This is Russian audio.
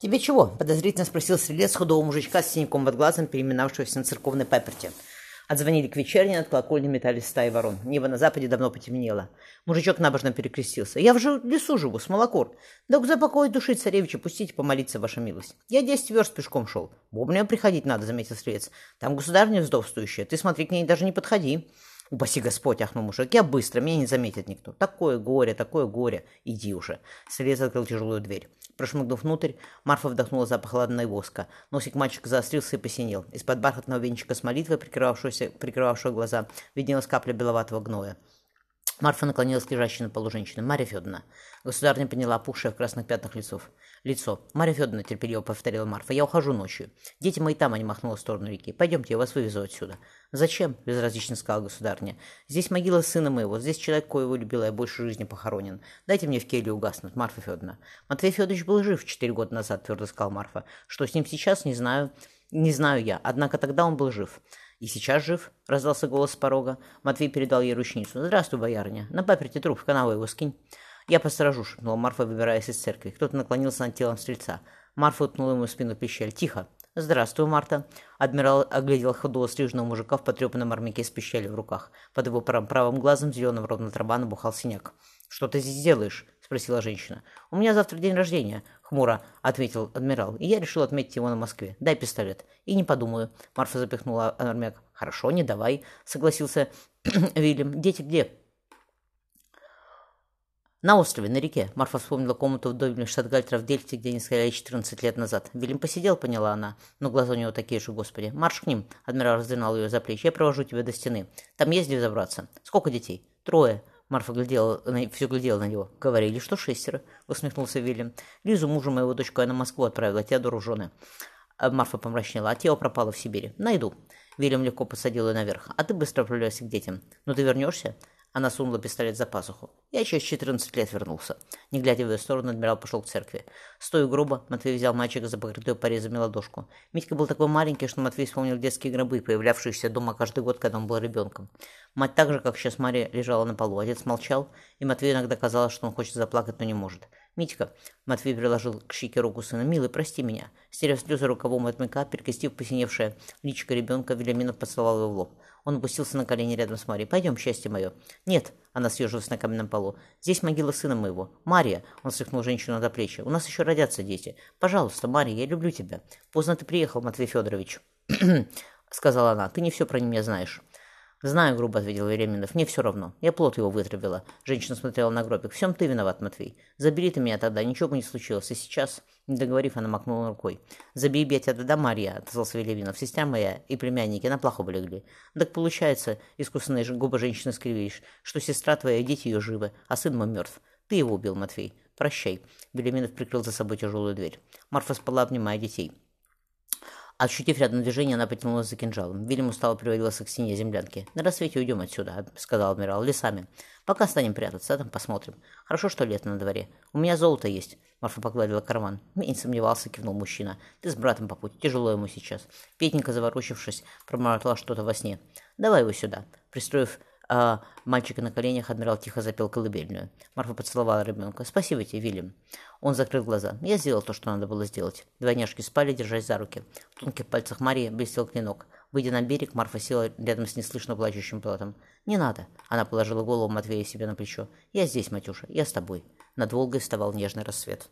«Тебе чего?» – подозрительно спросил стрелец худого мужичка с синяком под глазом, переминавшегося на церковной паперте. Отзвонили к вечерне, над колокольни метались стаи ворон. Небо на западе давно потемнело. Мужичок набожно перекрестился. «Я в лесу живу, с молокор. Да за покой души царевича пустите помолиться, ваша милость. Я десять верст пешком шел. Вовремя приходить надо», — заметил стрелец. «Там государня вздовствующая. Ты смотри, к ней даже не подходи». «Упаси Господь!» — ахнул мужик. «Я быстро, меня не заметит никто. Такое горе, такое горе. Иди уже!» Стрелец открыл тяжелую дверь. Прошмыгнув внутрь, Марфа вдохнула запах ладной воска. Носик мальчика заострился и посинел. Из-под бархатного венчика с молитвой, прикрывавшего глаза, виднелась капля беловатого гноя. Марфа наклонилась к лежащей на полу женщине. «Марья Федоровна». Государня подняла опухшее в красных пятнах лицов. «Лицо. Марья Федоровна», — терпеливо повторила Марфа, — «я ухожу ночью. Дети мои там, они махнула в сторону реки. Пойдемте, я вас вывезу отсюда». «Зачем?» — безразлично сказала государня. «Здесь могила сына моего, здесь человек, коего любила я больше жизни похоронен. Дайте мне в келью угаснуть, Марфа Федоровна». «Матвей Федорович был жив четыре года назад», — твердо сказал Марфа. «Что с ним сейчас, не знаю. Не знаю я, однако тогда он был жив». «И сейчас жив?» — раздался голос с порога. Матвей передал ей ручницу. «Здравствуй, боярыня. На паперте труп, в канаву его скинь». «Я посторожу», — шепнула Марфа, выбираясь из церкви. Кто-то наклонился над телом стрельца. Марфа уткнула ему в спину пещель. «Тихо!» «Здравствуй, Марта!» Адмирал оглядел худого стрижного мужика в потрепанном армяке с пищали в руках. Под его правым глазом зеленым ровно троба набухал синяк. «Что ты здесь делаешь?» — спросила женщина. «У меня завтра день рождения», — хмуро ответил адмирал. «И я решил отметить его на Москве. Дай пистолет». «И не подумаю». Марфа запихнула армяк. «Хорошо, не давай», — согласился Вильям. «Дети где?» На острове, на реке. Марфа вспомнила комнату в доме Штатгальтера в Дельфте, где они стояли 14 лет назад. Вильям посидел, поняла она. Но глаза у него такие же, господи. Марш к ним. Адмирал раздвинул ее за плечи. Я провожу тебя до стены. Там есть где забраться. Сколько детей? Трое. Марфа глядела, все глядела на него. Говорили, что шестеро, усмехнулся Вильям. Лизу, мужа моего дочку, я на Москву отправила, Теодору жены. А Марфа помрачнела, а Тео пропала в Сибири. Найду. Вильям легко посадил ее наверх. А ты быстро отправляйся к детям. Ну ты вернешься? Она сунула пистолет за пазуху. Я через 14 лет вернулся. Не глядя в ее сторону, адмирал пошел к церкви. Стоя грубо, Матвей взял мальчика за покрытую порезами ладошку. Митька был такой маленький, что Матвей вспомнил детские гробы, появлявшиеся дома каждый год, когда он был ребенком. Мать так же, как сейчас Мария, лежала на полу. Отец молчал, и Матвею иногда казалось, что он хочет заплакать, но не может. «Митька», — Матвей приложил к щеке руку сына, — «милый, прости меня». Стерев слезы рукавом от мыка, перекрестив посиневшее личико ребенка, Велиминов поцеловал его в лоб. Он опустился на колени рядом с Марией. «Пойдем, счастье мое». «Нет», — она съежилась на каменном полу. «Здесь могила сына моего. Мария», — он встряхнул женщину до плечи. «У нас еще родятся дети. Пожалуйста, Мария, я люблю тебя. Поздно ты приехал, Матвей Федорович», — сказала она. «Ты не все про меня знаешь». «Знаю», — грубо ответил Вереминов, — «мне все равно. Я плод его вытравила». Женщина смотрела на гробик. «Всем ты виноват, Матвей. Забери ты меня тогда, ничего бы не случилось. И сейчас...» Не договорив, она макнула рукой. «Забей, я тебя тогда, Марья», — отозвался Велевинов. «Сестра моя и племянники на плохо бы легли». «Так получается, искусственные губы женщины скривишь, что сестра твоя и дети ее живы, а сын мой мертв. Ты его убил, Матвей. Прощай». Велиминов прикрыл за собой тяжелую дверь. Марфа спала, обнимая детей. Ощутив рядом движение, она потянулась за кинжалом. Вильям устало приводился к стене землянки. «На рассвете уйдем отсюда», — сказал адмирал, — «лесами. Пока станем прятаться, а там посмотрим. Хорошо, что лето на дворе. У меня золото есть». Марфа погладила карман. «Не сомневался», — кивнул мужчина. «Ты с братом по пути. Тяжело ему сейчас». Петенька, заворочившись, проморотала что-то во сне. «Давай его сюда». Пристроив а мальчика на коленях адмирал тихо запел колыбельную. Марфа поцеловала ребенка. «Спасибо тебе, Вильям». Он закрыл глаза. «Я сделал то, что надо было сделать». Двойняшки спали, держась за руки. В тонких пальцах Марии блестел клинок. Выйдя на берег, Марфа села рядом с неслышно плачущим пилотом. «Не надо». Она положила голову Матвея себе на плечо. «Я здесь, Матюша. Я с тобой». Над Волгой вставал нежный рассвет.